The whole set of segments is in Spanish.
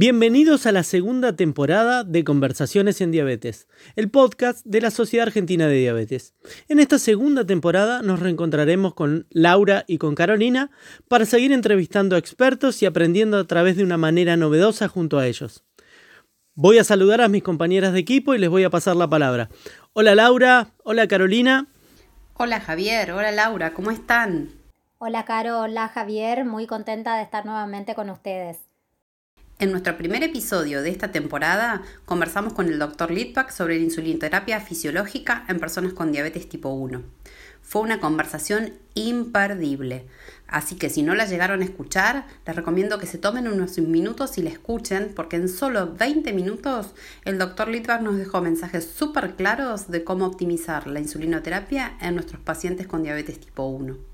Bienvenidos a la segunda temporada de Conversaciones en Diabetes, el podcast de la Sociedad Argentina de Diabetes. En esta segunda temporada nos reencontraremos con Laura y con Carolina para seguir entrevistando a expertos y aprendiendo a través de una manera novedosa junto a ellos. Voy a saludar a mis compañeras de equipo y les voy a pasar la palabra. Hola Laura, hola Carolina. Hola Javier, hola Laura, ¿cómo están? Hola Caro, hola Javier, muy contenta de estar nuevamente con ustedes. En nuestro primer episodio de esta temporada conversamos con el Dr. Litvak sobre la insulinoterapia fisiológica en personas con diabetes tipo 1. Fue una conversación imperdible, así que si no la llegaron a escuchar, les recomiendo que se tomen unos minutos y la escuchen, porque en solo 20 minutos el Dr. Litvak nos dejó mensajes súper claros de cómo optimizar la insulinoterapia en nuestros pacientes con diabetes tipo 1.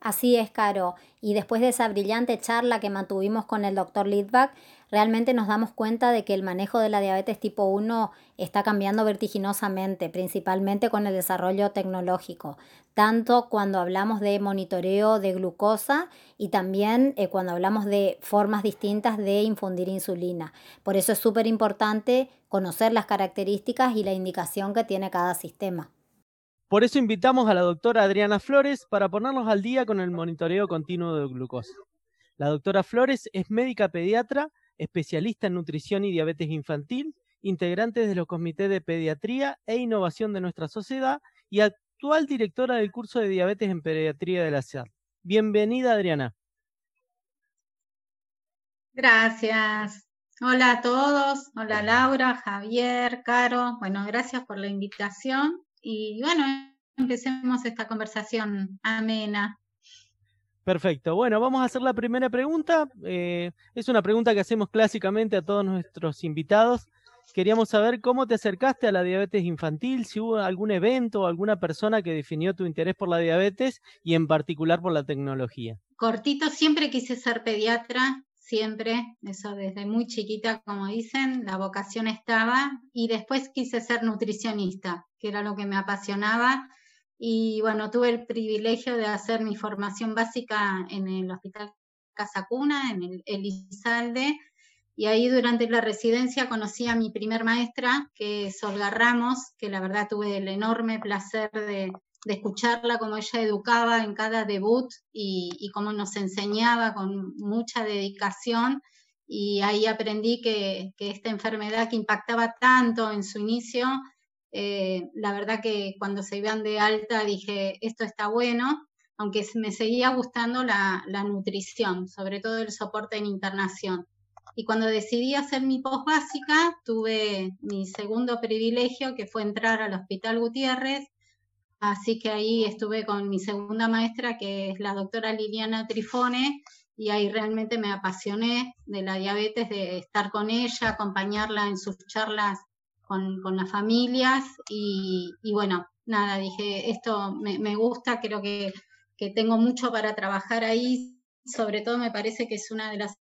Así es, Caro. Y después de esa brillante charla que mantuvimos con el doctor Lidbach, realmente nos damos cuenta de que el manejo de la diabetes tipo 1 está cambiando vertiginosamente, principalmente con el desarrollo tecnológico, tanto cuando hablamos de monitoreo de glucosa y también eh, cuando hablamos de formas distintas de infundir insulina. Por eso es súper importante conocer las características y la indicación que tiene cada sistema. Por eso invitamos a la doctora Adriana Flores para ponernos al día con el monitoreo continuo de glucosa. La doctora Flores es médica pediatra, especialista en nutrición y diabetes infantil, integrante de los comités de pediatría e innovación de nuestra sociedad y actual directora del curso de diabetes en pediatría de la SEAD. Bienvenida, Adriana. Gracias. Hola a todos. Hola Laura, Javier, Caro. Bueno, gracias por la invitación y bueno, empecemos esta conversación amena. Perfecto. Bueno, vamos a hacer la primera pregunta. Eh, es una pregunta que hacemos clásicamente a todos nuestros invitados. Queríamos saber cómo te acercaste a la diabetes infantil, si hubo algún evento o alguna persona que definió tu interés por la diabetes y en particular por la tecnología. Cortito, siempre quise ser pediatra, siempre, eso desde muy chiquita, como dicen, la vocación estaba, y después quise ser nutricionista, que era lo que me apasionaba, y bueno, tuve el privilegio de hacer mi formación básica en el Hospital Casa Cuna, en el Elizalde, y ahí durante la residencia conocí a mi primer maestra, que es Olga Ramos, que la verdad tuve el enorme placer de, escucharla, cómo ella educaba en cada debut y, cómo nos enseñaba con mucha dedicación. Y ahí aprendí que, esta enfermedad que impactaba tanto en su inicio, eh, la verdad que cuando se iban de alta dije, esto está bueno, aunque me seguía gustando la, la nutrición, sobre todo el soporte en internación. Y cuando decidí hacer mi post básica, tuve mi segundo privilegio, que fue entrar al Hospital Gutiérrez, Así que ahí estuve con mi segunda maestra, que es la doctora Liliana Trifone, y ahí realmente me apasioné de la diabetes, de estar con ella, acompañarla en sus charlas con, las familias. Y, bueno, nada, dije, esto me, gusta, creo que, que tengo mucho para trabajar ahí. Sobre todo me parece que es una de las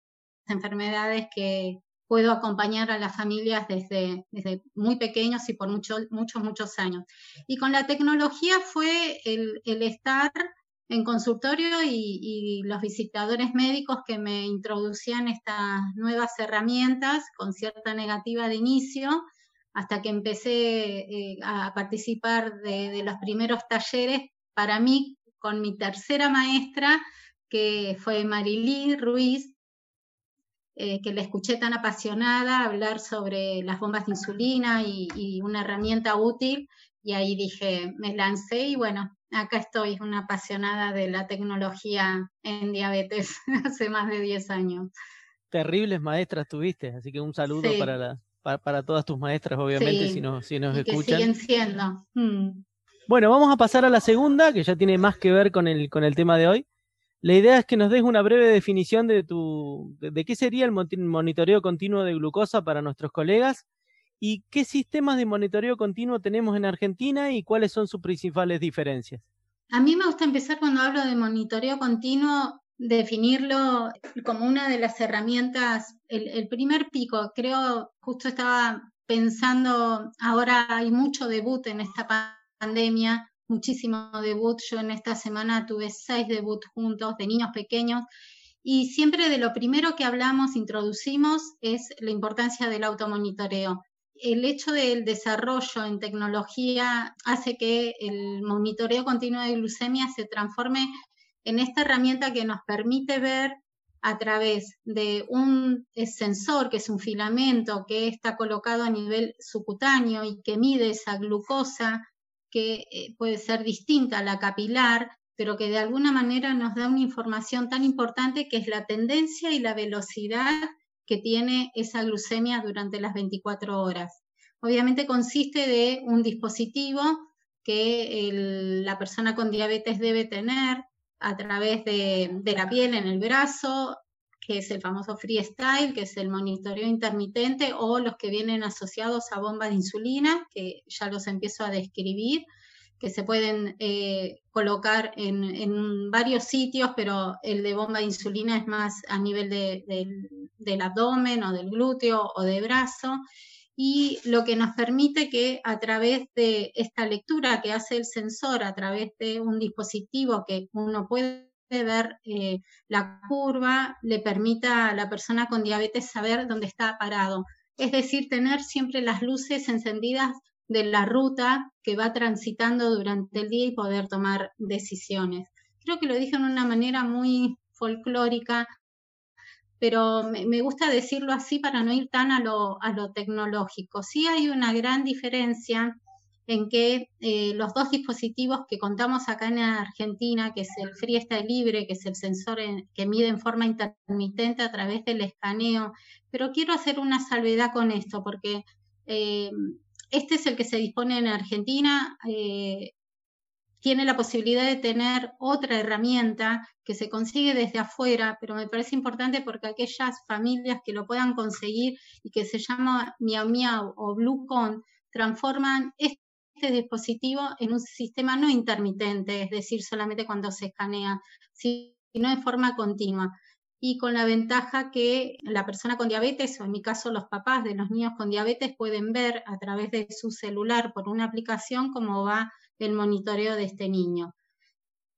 enfermedades que, puedo acompañar a las familias desde, desde muy pequeños y por muchos, muchos, muchos años. Y con la tecnología fue el, estar en consultorio y, los visitadores médicos que me introducían estas nuevas herramientas con cierta negativa de inicio, hasta que empecé eh, a participar de, de, los primeros talleres, para mí, con mi tercera maestra, que fue Marilí Ruiz, eh, que la escuché tan apasionada hablar sobre las bombas de insulina y, una herramienta útil, y ahí dije, me lancé y bueno, acá estoy, una apasionada de la tecnología en diabetes hace más de 10 años. Terribles maestras tuviste, así que un saludo para, para, todas tus maestras, obviamente, si, no, si nos escuchan. Que siguen siendo. Mm. Bueno, vamos a pasar a la segunda, que ya tiene más que ver con el, con el tema de hoy. La idea es que nos des una breve definición de, tu, de, qué sería el monitoreo continuo de glucosa para nuestros colegas ¿Y qué sistemas de monitoreo continuo tenemos en Argentina y cuáles son sus principales diferencias? A mí me gusta empezar cuando hablo de monitoreo continuo, definirlo como una de las herramientas, el, primer pico, creo, justo estaba pensando, ahora hay mucho debut en esta pandemia, muchísimo debut, yo en esta semana tuve seis debuts juntos de niños pequeños y siempre de lo primero que hablamos, introducimos, es la importancia del automonitoreo. El hecho del desarrollo en tecnología hace que el monitoreo continuo de glucemia se transforme en esta herramienta que nos permite ver a través de un sensor, que es un filamento que está colocado a nivel subcutáneo y que mide esa glucosa, que eh, puede ser distinta a la capilar, pero que de alguna manera nos da una información tan importante que es la tendencia y la velocidad que tiene esa glucemia durante las 24 horas. Obviamente consiste de un dispositivo que la persona con diabetes debe tener a través de, la piel en el brazo, que es el famoso freestyle, que es el monitoreo intermitente, o los que vienen asociados a bombas de insulina, que ya los empiezo a describir, que se pueden eh, colocar en, varios sitios, pero el de bomba de insulina es más a nivel del abdomen o del glúteo o de brazo, y lo que nos permite que a través de esta lectura que hace el sensor, a través de un dispositivo que uno puede ver eh, la curva, le permita a la persona con diabetes saber dónde está parado. Es decir, tener siempre las luces encendidas de la ruta que va transitando durante el día y poder tomar decisiones. Creo que lo dije en una manera muy folclórica, pero me, gusta decirlo así para no ir tan a lo, a lo tecnológico. Sí hay una gran diferencia en que eh, los dos dispositivos que contamos acá en Argentina, que es el Freestyle Libre, que es el sensor que mide en forma intermitente a través del escaneo, pero quiero hacer una salvedad con esto, porque eh, este es el que se dispone en Argentina. Eh, tiene la posibilidad de tener otra herramienta que se consigue desde afuera, pero me parece importante porque aquellas familias que lo puedan conseguir y que se llama Miau Miau o Bluecon transforman este dispositivo en un sistema no intermitente, es decir, solamente cuando se escanea, sino de forma continua. Y con la ventaja que la persona con diabetes, o en mi caso los papás de los niños con diabetes, pueden ver a través de su celular por una aplicación cómo va el monitoreo de este niño.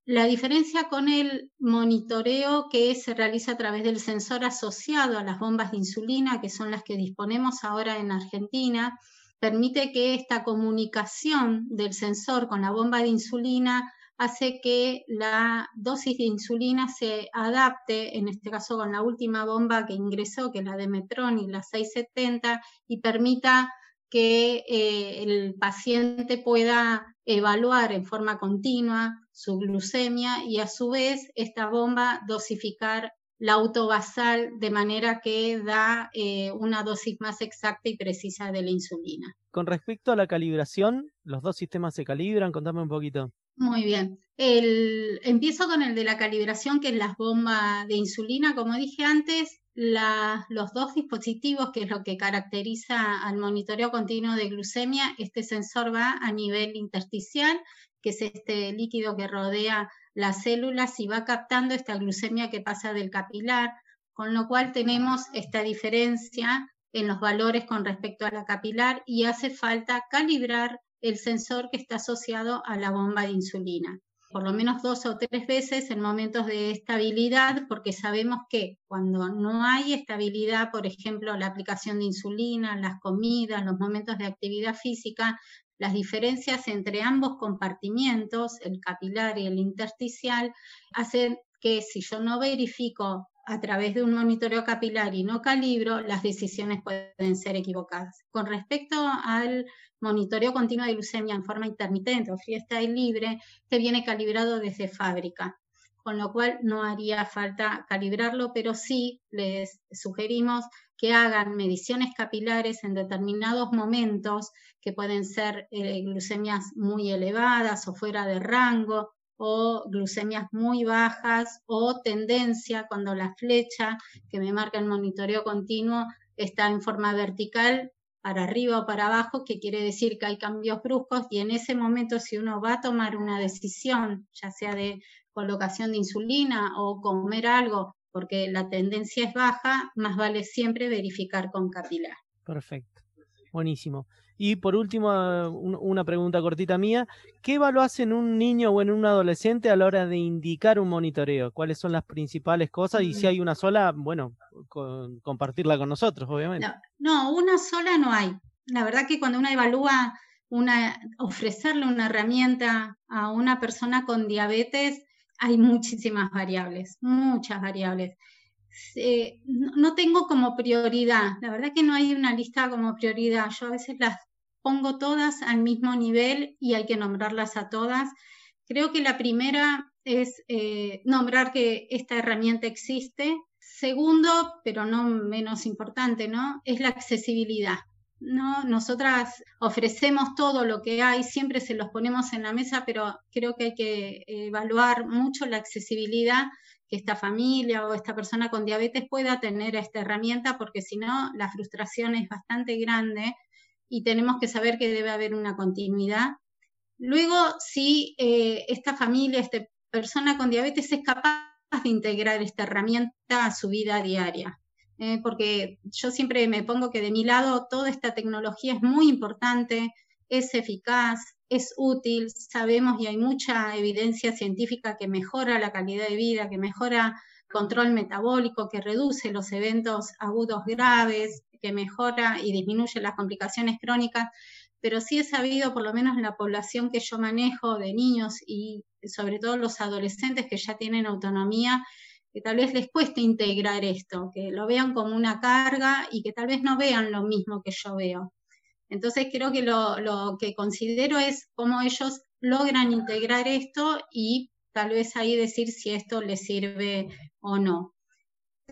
La diferencia con el monitoreo que se realiza a través del sensor asociado a las bombas de insulina, que son las que disponemos ahora en Argentina, permite que esta comunicación del sensor con la bomba de insulina hace que la dosis de insulina se adapte, en este caso con la última bomba que ingresó, que es la de Metron y la 670, y permita que eh, el paciente pueda evaluar en forma continua su glucemia y a su vez esta bomba dosificar la autobasal de manera que da eh, una dosis más exacta y precisa de la insulina. Con respecto a la calibración, ¿los dos sistemas se calibran? Contame un poquito. Muy bien. El, empiezo con el de la calibración, que es las bombas de insulina. Como dije antes, los dos dispositivos, que es lo que caracteriza al monitoreo continuo de glucemia, este sensor va a nivel intersticial, que es este líquido que rodea las células y va captando esta glucemia que pasa del capilar, con lo cual tenemos esta diferencia en los valores con respecto a la capilar y hace falta calibrar el sensor que está asociado a la bomba de insulina, por lo menos dos o tres veces en momentos de estabilidad, porque sabemos que cuando no hay estabilidad, por ejemplo, la aplicación de insulina, las comidas, los momentos de actividad física, las diferencias entre ambos compartimientos, el capilar y el intersticial, hacen que si yo no verifico a través de un monitoreo capilar y no calibro, las decisiones pueden ser equivocadas. Con respecto al monitoreo continuo de glucemia en forma intermitente o freestyle libre, que viene calibrado desde fábrica, con lo cual no haría falta calibrarlo, pero sí les sugerimos que hagan mediciones capilares en determinados momentos que pueden ser eh, glucemias muy elevadas o fuera de rango, o glucemias muy bajas o tendencia cuando la flecha que me marca el monitoreo continuo está en forma vertical para arriba o para abajo, que quiere decir que hay cambios bruscos y en ese momento si uno va a tomar una decisión, ya sea de colocación de insulina o comer algo, porque la tendencia es baja, más vale siempre verificar con capilar. Perfecto, buenísimo. Y por último, una pregunta cortita mía. ¿Qué evaluás en un niño o en un adolescente a la hora de indicar un monitoreo? ¿Cuáles son las principales cosas? Y si hay una sola, bueno, compartirla con nosotros, obviamente. No, una sola no hay. La verdad que cuando uno evalúa una, ofrecerle una herramienta a una persona con diabetes, hay muchísimas variables, muchas variables. no tengo como prioridad, la verdad que no hay una lista como prioridad. Yo a veces las pongo todas al mismo nivel y hay que nombrarlas a todas. Creo que la primera es eh, nombrar que esta herramienta existe. Segundo, pero no menos importante, ¿no? Es la accesibilidad. ¿no? Nosotras ofrecemos todo lo que hay, siempre se los ponemos en la mesa, pero creo que hay que evaluar mucho la accesibilidad que esta familia o esta persona con diabetes pueda tener esta herramienta, porque si no, la frustración es bastante grande y tenemos que saber que debe haber una continuidad. Luego, si eh, esta familia, esta persona con diabetes es capaz de integrar esta herramienta a su vida diaria. Eh, porque yo siempre me pongo que de mi lado toda esta tecnología es muy importante, es eficaz, es útil, sabemos y hay mucha evidencia científica que mejora la calidad de vida, que mejora control metabólico, que reduce los eventos agudos graves, que mejora y disminuye las complicaciones crónicas, pero sí he sabido, por lo menos en la población que yo manejo de niños y sobre todo los adolescentes que ya tienen autonomía, que tal vez les cueste integrar esto, que lo vean como una carga y que tal vez no vean lo mismo que yo veo. Entonces creo que lo, lo que considero es cómo ellos logran integrar esto y tal vez ahí decir si esto les sirve o no.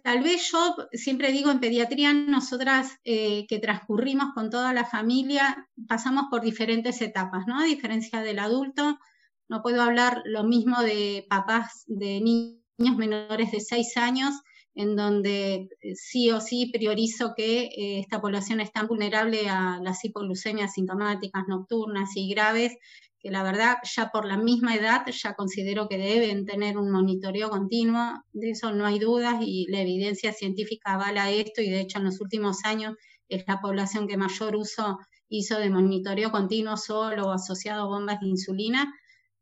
Tal vez yo siempre digo en pediatría, nosotras eh, que transcurrimos con toda la familia, pasamos por diferentes etapas, ¿no? A diferencia del adulto, no puedo hablar lo mismo de papás de niños menores de 6 años, en donde eh, sí o sí priorizo que eh, esta población es tan vulnerable a las hipoglucemias sintomáticas nocturnas y graves, que la verdad ya por la misma edad ya considero que deben tener un monitoreo continuo, de eso no hay dudas y la evidencia científica avala esto y de hecho en los últimos años es la población que mayor uso hizo de monitoreo continuo solo o asociado a bombas de insulina.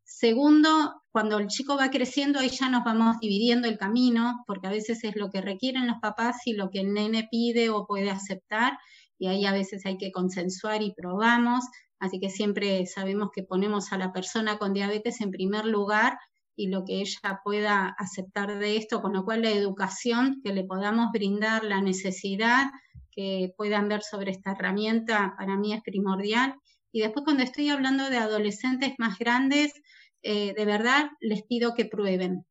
Segundo, cuando el chico va creciendo, ahí ya nos vamos dividiendo el camino, porque a veces es lo que requieren los papás y lo que el nene pide o puede aceptar, y ahí a veces hay que consensuar y probamos. Así que siempre sabemos que ponemos a la persona con diabetes en primer lugar y lo que ella pueda aceptar de esto, con lo cual la educación que le podamos brindar, la necesidad que puedan ver sobre esta herramienta, para mí es primordial. Y después cuando estoy hablando de adolescentes más grandes, eh, de verdad les pido que prueben.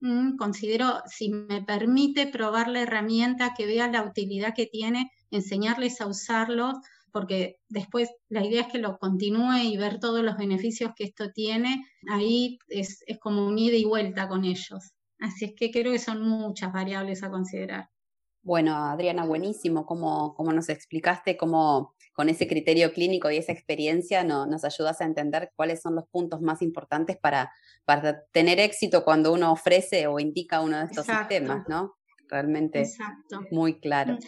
Mm, considero, si me permite probar la herramienta, que vea la utilidad que tiene, enseñarles a usarlos, porque después la idea es que lo continúe y ver todos los beneficios que esto tiene, ahí es, como un ida y vuelta con ellos. Así es que creo que son muchas variables a considerar. Bueno, Adriana, buenísimo como, como nos explicaste cómo con ese criterio clínico y esa experiencia no, nos ayudas a entender cuáles son los puntos más importantes para, para tener éxito cuando uno ofrece o indica uno de estos sistemas, ¿no? Realmente muy claro. Mm.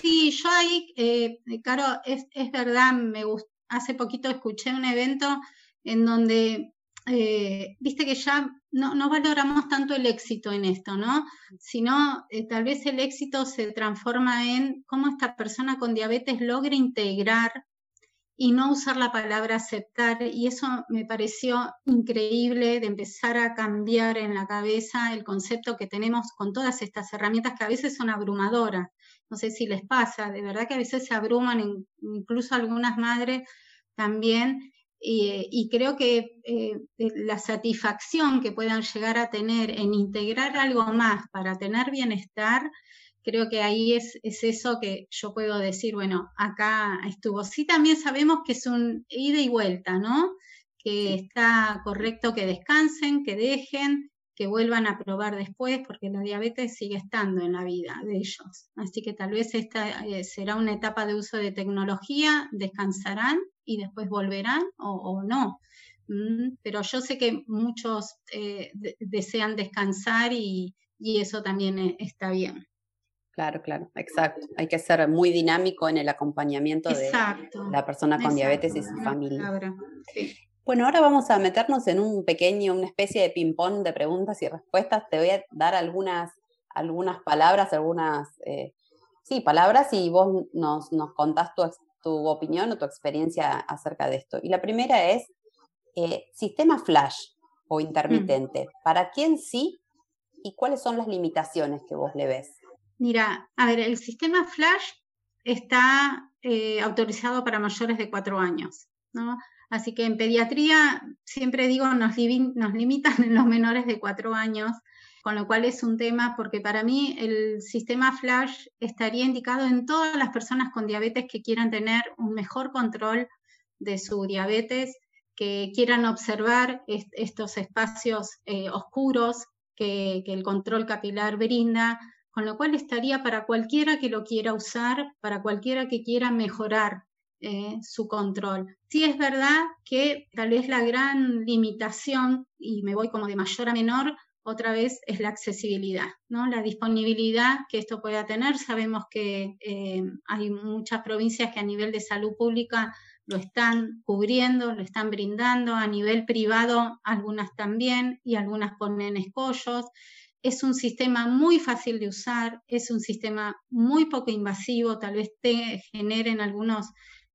Sí, yo ahí, eh, Caro, es, es, verdad, me hace poquito escuché un evento en donde, eh, viste que ya no, no, valoramos tanto el éxito en esto, ¿no? Sino eh, tal vez el éxito se transforma en cómo esta persona con diabetes logra integrar y no usar la palabra aceptar. Y eso me pareció increíble de empezar a cambiar en la cabeza el concepto que tenemos con todas estas herramientas que a veces son abrumadoras. No sé si les pasa, de verdad que a veces se abruman, incluso algunas madres también. Y, creo que eh, la satisfacción que puedan llegar a tener en integrar algo más para tener bienestar creo que ahí es, eso que yo puedo decir, bueno, acá estuvo. Sí, también sabemos que es un ida y vuelta, ¿no? Que está correcto que descansen, que dejen, que vuelvan a probar después, porque la diabetes sigue estando en la vida de ellos. Así que tal vez esta eh, será una etapa de uso de tecnología, descansarán y después volverán o, no. Mm, pero yo sé que muchos eh, desean descansar y, eso también e, está bien. Claro, claro, exacto. Hay que ser muy dinámico en el acompañamiento de la persona con diabetes y su familia. Bueno, ahora vamos a meternos en un pequeño, una especie de ping-pong de preguntas y respuestas. Te voy a dar algunas, algunas palabras, algunas, eh, sí, palabras y vos nos, nos contás tu, tu, opinión o tu experiencia acerca de esto. Y la primera es eh, sistema flash o intermitente. Mm. ¿Para quién sí y cuáles son las limitaciones que vos le ves? Mira, a ver, el sistema flash está eh, autorizado para mayores de cuatro años, ¿no? Así que en pediatría, siempre digo, nos, limitan en los menores de cuatro años, con lo cual es un tema porque para mí el sistema Flash estaría indicado en todas las personas con diabetes que quieran tener un mejor control de su diabetes, que quieran observar estos espacios eh, oscuros que, que el control capilar brinda, con lo cual estaría para cualquiera que lo quiera usar, para cualquiera que quiera mejorar eh, su control. Sí es verdad que tal vez la gran limitación, y me voy como de mayor a menor, otra vez es la accesibilidad, ¿no? la disponibilidad que esto pueda tener. Sabemos que eh, hay muchas provincias que a nivel de salud pública lo están cubriendo, lo están brindando, a nivel privado algunas también y algunas ponen escollos. Es un sistema muy fácil de usar, es un sistema muy poco invasivo, tal vez te generen algunos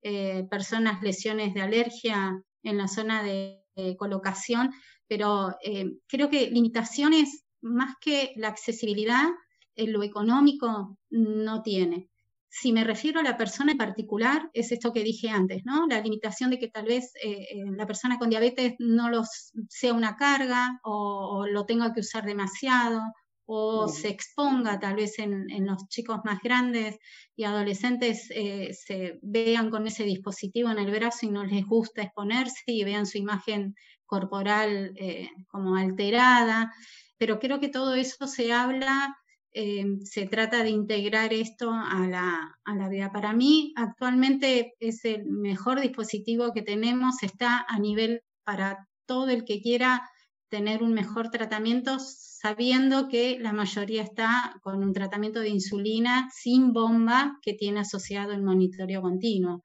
eh, personas lesiones de alergia en la zona de, colocación, pero eh, creo que limitaciones más que la accesibilidad, en lo económico no tiene. Si me refiero a la persona en particular, es esto que dije antes, ¿no? La limitación de que tal vez eh, la persona con diabetes no los sea una carga o, o lo tenga que usar demasiado o se exponga tal vez en, los chicos más grandes y adolescentes eh, se vean con ese dispositivo en el brazo y no les gusta exponerse y vean su imagen corporal eh, como alterada. Pero creo que todo eso se habla, eh, se trata de integrar esto a la, a la vida. Para mí, actualmente es el mejor dispositivo que tenemos, está a nivel para todo el que quiera tener un mejor tratamiento sabiendo que la mayoría está con un tratamiento de insulina sin bomba que tiene asociado el monitoreo continuo.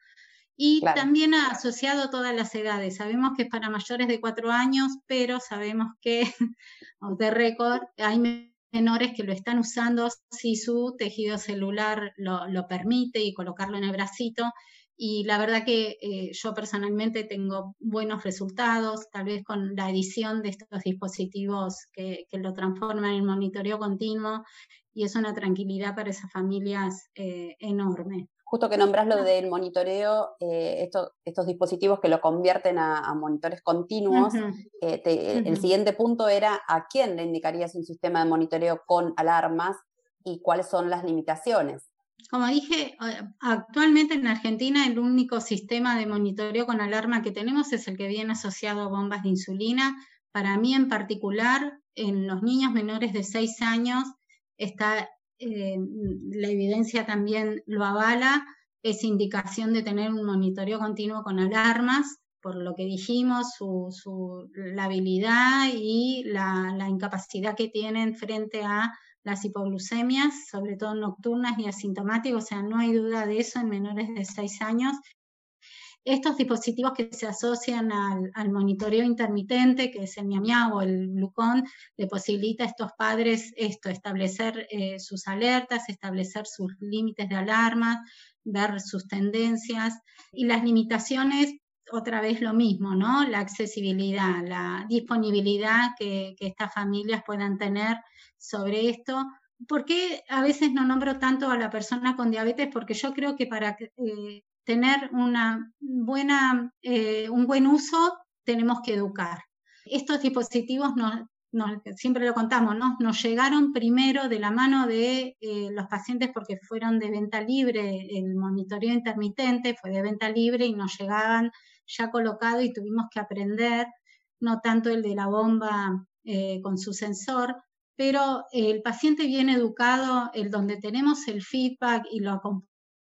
Y también ha asociado todas las edades. Sabemos que es para mayores de cuatro años, pero sabemos que, de récord, hay menores que lo están usando si su tejido celular lo, lo permite y colocarlo en el bracito y la verdad que eh, yo personalmente tengo buenos resultados, tal vez con la edición de estos dispositivos que, lo transforman en monitoreo continuo y es una tranquilidad para esas familias eh, enorme. Justo que nombras lo del monitoreo, eh, estos dispositivos que lo convierten a, monitores continuos, el siguiente punto era a quién le indicarías un sistema de monitoreo con alarmas y cuáles son las limitaciones. Como dije, eh, actualmente en Argentina el único sistema de monitoreo con alarma que tenemos es el que viene asociado a bombas de insulina. Para mí en particular, en los niños menores de 6 años, está, eh, la evidencia también lo avala, es indicación de tener un monitoreo continuo con alarmas, por lo que dijimos, su, la habilidad y la, la incapacidad que tienen frente a las hipoglucemias, sobre todo nocturnas y asintomáticas, o sea, no hay duda de eso en menores de 6 años. Estos dispositivos que se asocian al, monitoreo intermitente, que es el miamiao o el glucón, le posibilita a estos padres esto, establecer eh, sus alertas, establecer sus límites de alarma, ver sus tendencias y las limitaciones otra vez lo mismo, ¿no? La accesibilidad, la disponibilidad que, que, estas familias puedan tener sobre esto. ¿Por qué a veces no nombro tanto a la persona con diabetes? Porque yo creo que para eh, tener una buena, eh, un buen uso tenemos que educar. Estos dispositivos siempre lo contamos, ¿no? nos llegaron primero de la mano de eh, los pacientes porque fueron de venta libre, el monitoreo intermitente fue de venta libre y nos llegaban ya colocado y tuvimos que aprender, no tanto el de la bomba eh, con su sensor, pero el paciente bien educado, el donde tenemos el feedback y lo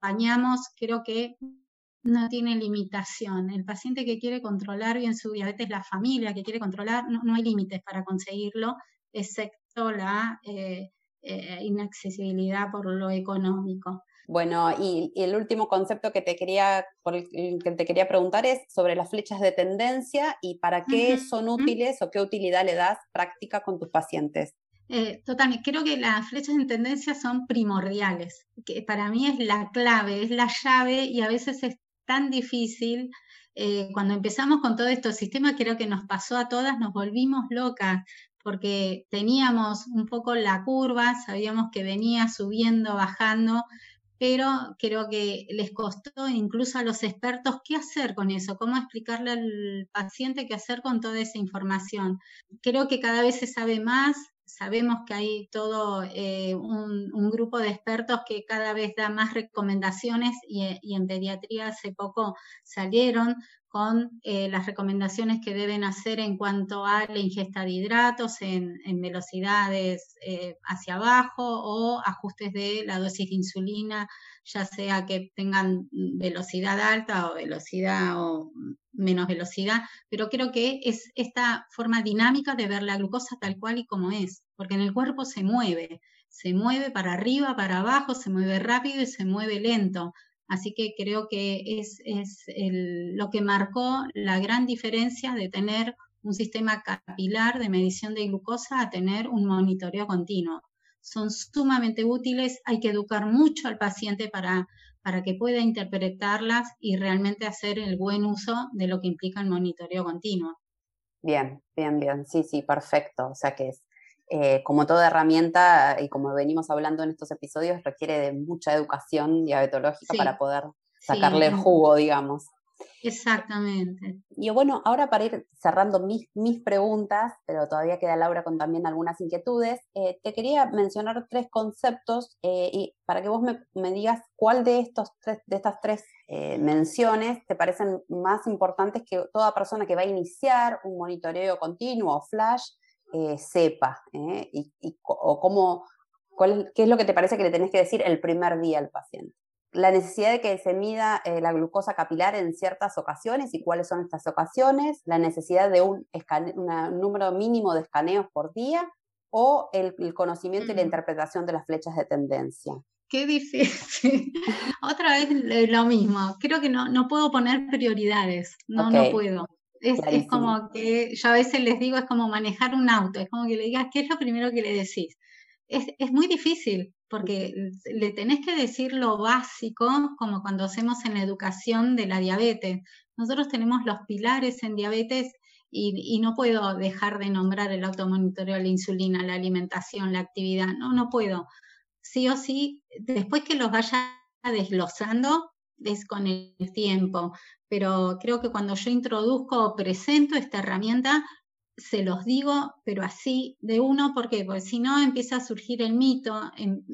acompañamos, creo que no tiene limitación. El paciente que quiere controlar bien su diabetes, la familia que quiere controlar, no, hay límites para conseguirlo, excepto la eh, eh, inaccesibilidad por lo económico. Bueno, y, el último concepto que te quería, por el que te quería preguntar es sobre las flechas de tendencia y para qué son útiles o qué utilidad le das práctica con tus pacientes. Eh, totalmente, creo que las flechas de tendencia son primordiales, que para mí es la clave, es la llave y a veces es tan difícil. Eh, cuando empezamos con todo estos sistemas, creo que nos pasó a todas, nos volvimos locas porque teníamos un poco la curva, sabíamos que venía subiendo, bajando, pero creo que les costó incluso a los expertos qué hacer con eso, cómo explicarle al paciente qué hacer con toda esa información. Creo que cada vez se sabe más, sabemos que hay todo eh, un, grupo de expertos que cada vez da más recomendaciones y, y en pediatría hace poco salieron con eh, las recomendaciones que deben hacer en cuanto a la ingesta de hidratos en, velocidades eh, hacia abajo o ajustes de la dosis de insulina, ya sea que tengan velocidad alta o velocidad o menos velocidad, pero creo que es esta forma dinámica de ver la glucosa tal cual y como es, porque en el cuerpo se mueve, se mueve para arriba, para abajo, se mueve rápido y se mueve lento. Así que creo que es, lo que marcó la gran diferencia de tener un sistema capilar de medición de glucosa a tener un monitoreo continuo. Son sumamente útiles, hay que educar mucho al paciente para, para que pueda interpretarlas y realmente hacer el buen uso de lo que implica el monitoreo continuo. Bien, bien, bien, sí, sí, perfecto. O sea que es eh, como toda herramienta, y como venimos hablando en estos episodios, requiere de mucha educación diabetológica para poder sacarle el jugo, digamos. Exactamente. Y bueno, ahora para ir cerrando mis, mis preguntas, pero todavía queda Laura con también algunas inquietudes, eh, te quería mencionar tres conceptos eh, y para que vos me, me, digas cuál de, estos tres, de estas tres menciones te parecen más importantes que toda persona que va a iniciar un monitoreo continuo o flash eh, sepa ¿eh? y, o cómo, cuál, qué es lo que te parece que le tenés que decir el primer día al paciente. La necesidad de que se mida eh, la glucosa capilar en ciertas ocasiones y cuáles son estas ocasiones, la necesidad de un, número mínimo de escaneos por día o el, conocimiento y la interpretación de las flechas de tendencia. Qué difícil. Otra vez lo mismo. Creo que no, no puedo poner prioridades. No, no puedo. Es, como que yo a veces les digo, es como manejar un auto, es como que le digas, ¿qué es lo primero que le decís? Es, es muy difícil porque le tenés que decir lo básico, como cuando hacemos en la educación de la diabetes. Nosotros tenemos los pilares en diabetes y, y, no puedo dejar de nombrar el automonitoreo, la insulina, la alimentación, la actividad. No, no puedo. Sí o sí, después que los vaya desglosando, es con el tiempo pero creo que cuando yo introduzco o presento esta herramienta, se los digo, pero así de uno, ¿por qué? Porque si no empieza a surgir el mito, el,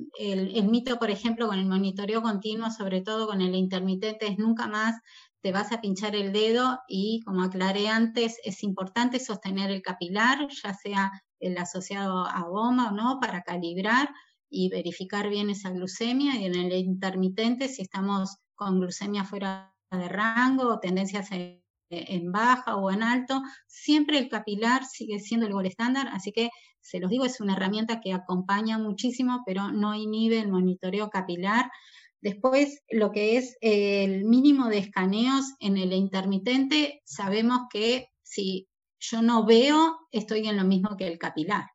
el, mito, por ejemplo, con el monitoreo continuo, sobre todo con el intermitente, es nunca más te vas a pinchar el dedo y, como aclaré antes, es importante sostener el capilar, ya sea el asociado a goma o no, para calibrar y verificar bien esa glucemia. Y en el intermitente, si estamos con glucemia fuera de rango o tendencias en, baja o en alto, siempre el capilar sigue siendo el gol estándar, así que se los digo, es una herramienta que acompaña muchísimo, pero no inhibe el monitoreo capilar. Después, lo que es el mínimo de escaneos en el intermitente, sabemos que si yo no veo, estoy en lo mismo que el capilar.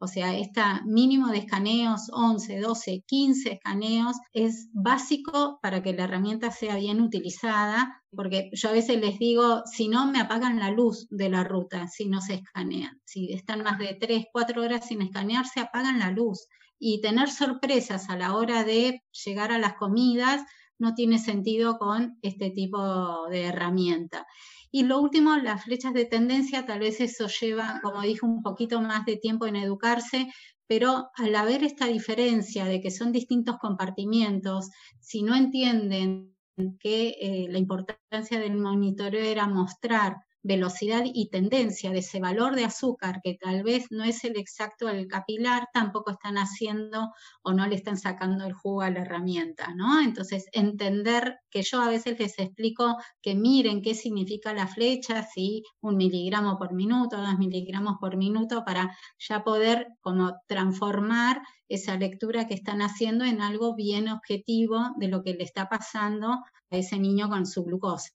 O sea, este mínimo de escaneos, 11, 12, 15 escaneos, es básico para que la herramienta sea bien utilizada, porque yo a veces les digo, si no, me apagan la luz de la ruta si no se escanean. Si están más de 3, 4 horas sin escanear, se apagan la luz. Y tener sorpresas a la hora de llegar a las comidas no tiene sentido con este tipo de herramienta. Y lo último, las flechas de tendencia, tal vez eso lleva, como dije, un poquito más de tiempo en educarse, pero al haber esta diferencia de que son distintos compartimientos, si no entienden que eh, la importancia del monitoreo era mostrar velocidad y tendencia de ese valor de azúcar, que tal vez no es el exacto del capilar, tampoco están haciendo o no le están sacando el jugo a la herramienta, ¿no? Entonces, entender que yo a veces les explico que miren qué significa la flecha, si un miligramo por minuto, dos miligramos por minuto, para ya poder como transformar esa lectura que están haciendo en algo bien objetivo de lo que le está pasando a ese niño con su glucosa.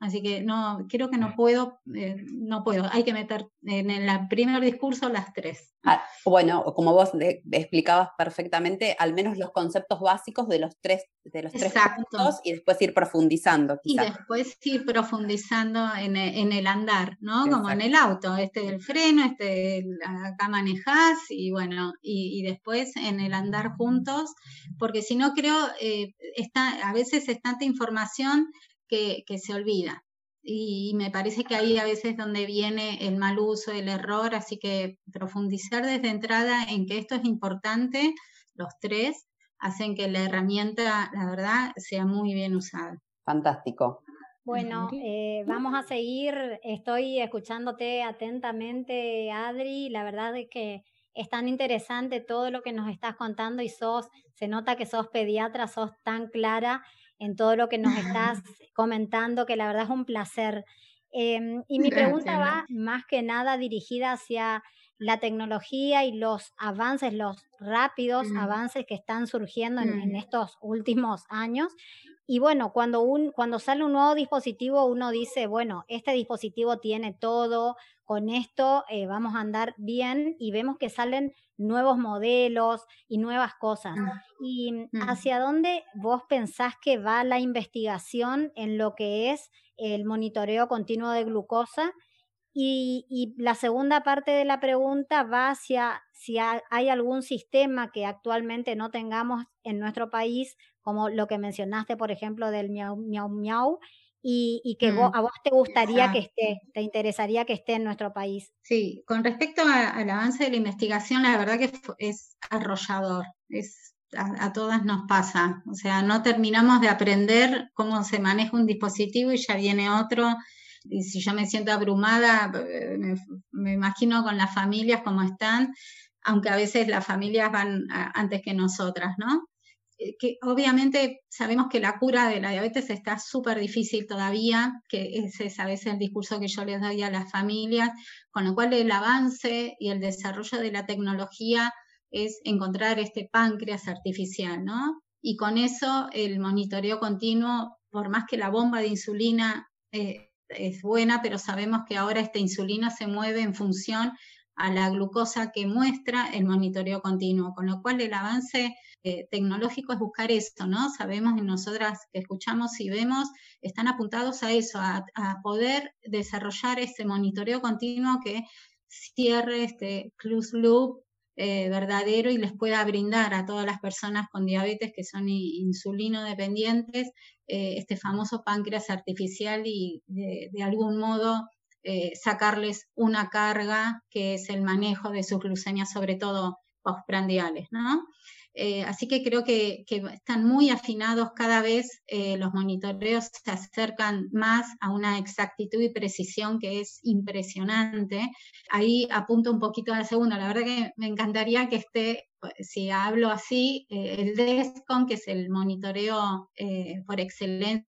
Así que no, creo que no puedo, eh, no puedo. Hay que meter en el primer discurso las tres. Ah, bueno, como vos explicabas perfectamente, al menos los conceptos básicos de los tres, de los tres puntos y después ir profundizando. Y después ir profundizando en, el andar, ¿no? Como en el auto, este del freno, este acá manejás y bueno, y, después en el andar juntos, porque si no creo, eh, está, a veces es tanta información que, se olvida. Y, me parece que ahí a veces donde viene el mal uso, el error, así que profundizar desde entrada en que esto es importante, los tres, hacen que la herramienta, la verdad, sea muy bien usada. Fantástico. Bueno, eh, vamos a seguir. Estoy escuchándote atentamente, Adri. La verdad es que es tan interesante todo lo que nos estás contando y sos, se nota que sos pediatra, sos tan clara en todo lo que nos estás comentando, que la verdad es un placer. Em, y mi pregunta va más que nada dirigida hacia la tecnología y los avances, los rápidos mm. avances que están surgiendo en, mm. estos últimos años. Y bueno, cuando, un, cuando sale un nuevo dispositivo, uno dice, bueno, este dispositivo tiene todo, con esto eh, vamos a andar bien y vemos que salen nuevos modelos y nuevas cosas. Mm. ¿Y mm. hacia dónde vos pensás que va la investigación en lo que es el monitoreo continuo de glucosa? Y, la segunda parte de la pregunta va hacia si hay algún sistema que actualmente no tengamos en nuestro país, como lo que mencionaste, por ejemplo, del miau, miau, miau, y, que mm, a vos te gustaría que esté, te interesaría que esté en nuestro país. Sí, con respecto al avance de la investigación, la verdad que es arrollador, es, a, todas nos pasa, o sea, no terminamos de aprender cómo se maneja un dispositivo y ya viene otro, y si yo me siento abrumada, eh, me, me imagino con las familias cómo están, aunque a veces las familias van antes que nosotras, ¿no? Eh, que obviamente sabemos que la cura de la diabetes está súper difícil todavía, que ese es a veces el discurso que yo les doy a las familias, con lo cual el avance y el desarrollo de la tecnología es encontrar este páncreas artificial, ¿no? Y con eso el monitoreo continuo, por más que la bomba de insulina eh, es buena, pero sabemos que ahora esta insulina se mueve en función a la glucosa que muestra el monitoreo continuo, con lo cual el avance tecnológico es buscar esto, ¿no? Sabemos y nosotras que escuchamos y vemos, están apuntados a eso, a, poder desarrollar ese monitoreo continuo que cierre este closed loop eh, verdadero y les pueda brindar a todas las personas con diabetes que son insulino dependientes eh, este famoso páncreas artificial y de, algún modo sacarles una carga que es el manejo de sus glucemias, sobre todo postprandiales, ¿no? Eh, así que creo que, están muy afinados cada vez, eh, los monitoreos se acercan más a una exactitud y precisión que es impresionante. Ahí apunto un poquito a la segunda, la verdad que me encantaría que esté, si hablo así, eh, el DESCON, que es el monitoreo por excelencia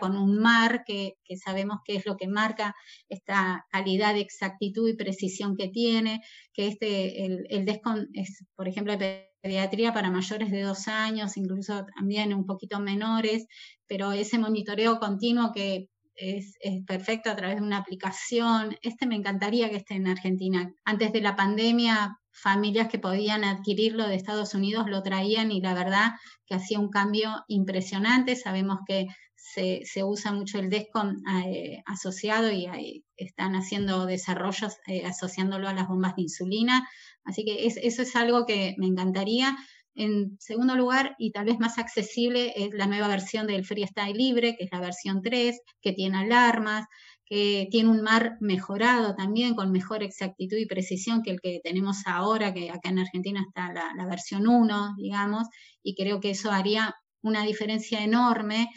con un mar que, sabemos que es lo que marca esta calidad de exactitud y precisión que tiene, que este, el, el DESCON es, por ejemplo, pediatría para mayores de dos años, incluso también un poquito menores, pero ese monitoreo continuo que es, perfecto a través de una aplicación, este me encantaría que esté en Argentina. Antes de la pandemia, familias que podían adquirirlo de Estados Unidos lo traían y la verdad que hacía un cambio impresionante. Sabemos que se, usa mucho el DESCON eh, asociado y están haciendo desarrollos eh, asociándolo a las bombas de insulina. Así que eso es algo que me encantaría. En segundo lugar, y tal vez más accesible, es la nueva versión del Freestyle Libre, que es la versión 3, que tiene alarmas, que tiene un mar mejorado también, con mejor exactitud y precisión que el que tenemos ahora, que acá en Argentina está la, la versión 1, digamos, y creo que eso haría una diferencia enorme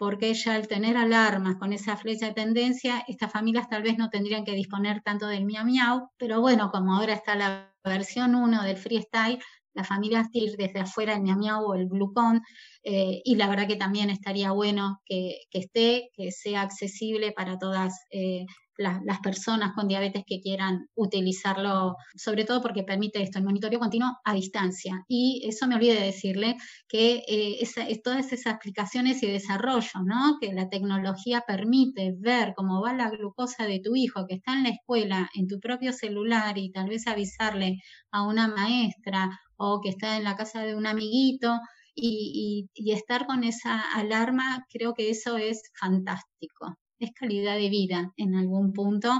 porque ya al tener alarmas con esa flecha de tendencia, estas familias tal vez no tendrían que disponer tanto del miau miau, pero bueno, como ahora está la versión 1 del freestyle, las familias ir desde afuera el miau o el glucón, y la verdad que también estaría bueno que, esté, que sea accesible para todas eh, las personas con diabetes que quieran utilizarlo, sobre todo porque permite esto, el monitoreo continuo a distancia. Y eso me olvidé de decirle que eh, todas esas aplicaciones y desarrollo, ¿no? que la tecnología permite ver cómo va la glucosa de tu hijo que está en la escuela, en tu propio celular y tal vez avisarle a una maestra o que está en la casa de un amiguito. y estar con esa alarma, creo que eso es fantástico es calidad de vida en algún punto,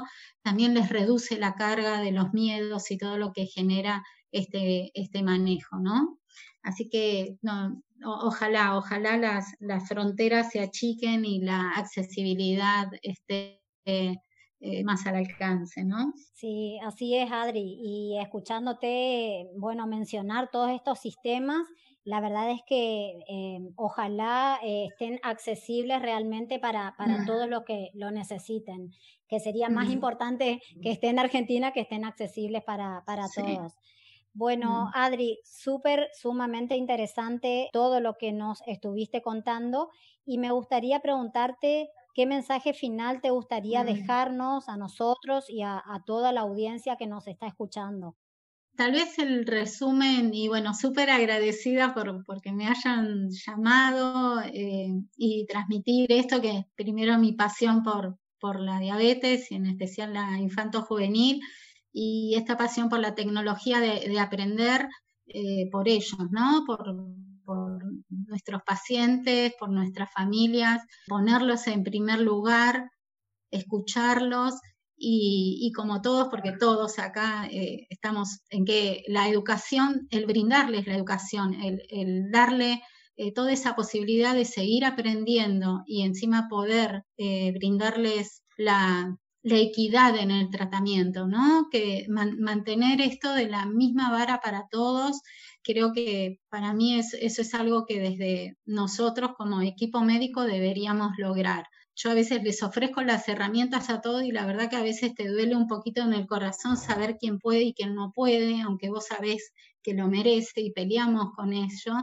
también les reduce la carga de los miedos y todo lo que genera este, este manejo, ¿no? Así que no, ojalá, ojalá las, las fronteras se achiquen y la accesibilidad esté eh, más al alcance, ¿no? Sí, así es, Adri. Y escuchándote, bueno, mencionar todos estos sistemas, la verdad es que em, ojalá eh, estén accesibles realmente para, para todos los que lo necesiten, que sería más importante que estén en Argentina que estén accesibles para, para todos. Bueno, Adri, súper, sumamente interesante todo lo que nos estuviste contando y me gustaría preguntarte qué mensaje final te gustaría dejarnos a nosotros y a toda la audiencia que nos está escuchando tal vez el resumen, y bueno, súper agradecida por porque me hayan llamado eh, y transmitir esto, que primero mi pasión por, por la diabetes y en especial la infanto-juvenil, y esta pasión por la tecnología de, aprender eh, por ellos, ¿no? Por, por nuestros pacientes, por nuestras familias, ponerlos en primer lugar, escucharlos y, como todos, porque todos acá eh, estamos en que la educación, el brindarles la educación, el, darle eh, toda esa posibilidad de seguir aprendiendo y encima poder eh, brindarles la, equidad en el tratamiento, ¿no? Que mantener esto de la misma vara para todos, creo que para mí eso es algo que desde nosotros como equipo médico deberíamos lograr yo a veces les ofrezco las herramientas a todos y la verdad que a veces te duele un poquito en el corazón saber quién puede y quién no puede, aunque vos sabés que lo merece y peleamos con ello.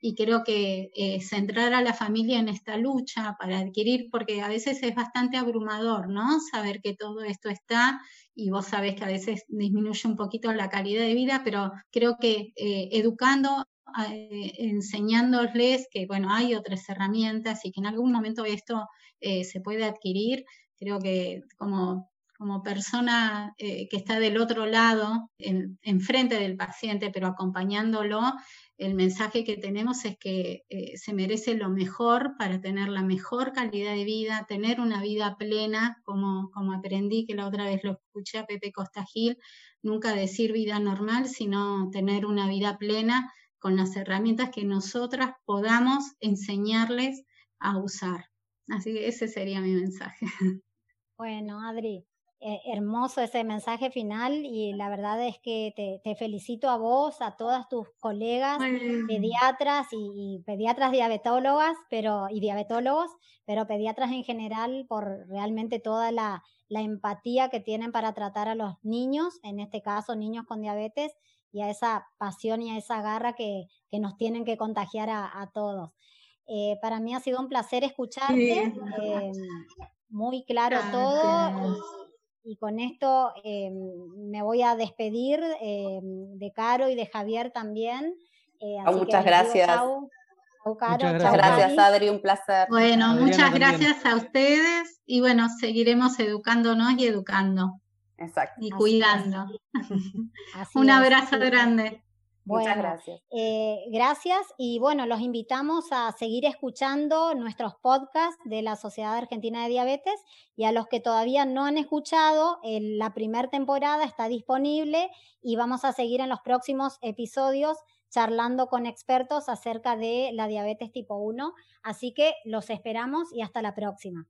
Y creo que eh, centrar a la familia en esta lucha para adquirir, porque a veces es bastante abrumador, ¿no? Saber que todo esto está y vos sabés que a veces disminuye un poquito la calidad de vida, pero creo que eh, educando eh, enseñándoles que, bueno, hay otras herramientas y que en algún momento esto eh, se puede adquirir. Creo que como, como persona eh, que está del otro lado, enfrente del paciente, pero acompañándolo, el mensaje que tenemos es que eh, se merece lo mejor para tener la mejor calidad de vida, tener una vida plena, como, como aprendí que la otra vez lo escuché a Pepe Costa Gil, nunca decir vida normal, sino tener una vida plena con las herramientas que nosotras podamos enseñarles a usar. Así que ese sería mi mensaje. Bueno, Adri, eh, hermoso ese mensaje final y la verdad es que te, felicito a vos, a todas tus colegas pediatras y, pediatras diabetólogas, pero y diabetólogos, pero pediatras en general por realmente toda la, empatía que tienen para tratar a los niños, en este caso niños con diabetes, y a esa pasión y a esa garra que, nos tienen que contagiar a todos. Eh, para mí ha sido un placer escucharte, em, muy claro todo. Y, con esto em, me voy a despedir de Caro y de Javier también. Eh, ah, muchas gracias. muchas gracias, Adri, un placer. Bueno, muchas gracias a ustedes y bueno, seguiremos educándonos y educando. Exacto. Y cuidando. un abrazo grande. Muchas gracias. Eh, gracias y bueno, los invitamos a seguir escuchando nuestros podcasts de la Sociedad Argentina de Diabetes y a los que todavía no han escuchado, la primera temporada está disponible y vamos a seguir en los próximos episodios charlando con expertos acerca de la diabetes tipo 1. Así que los esperamos y hasta la próxima.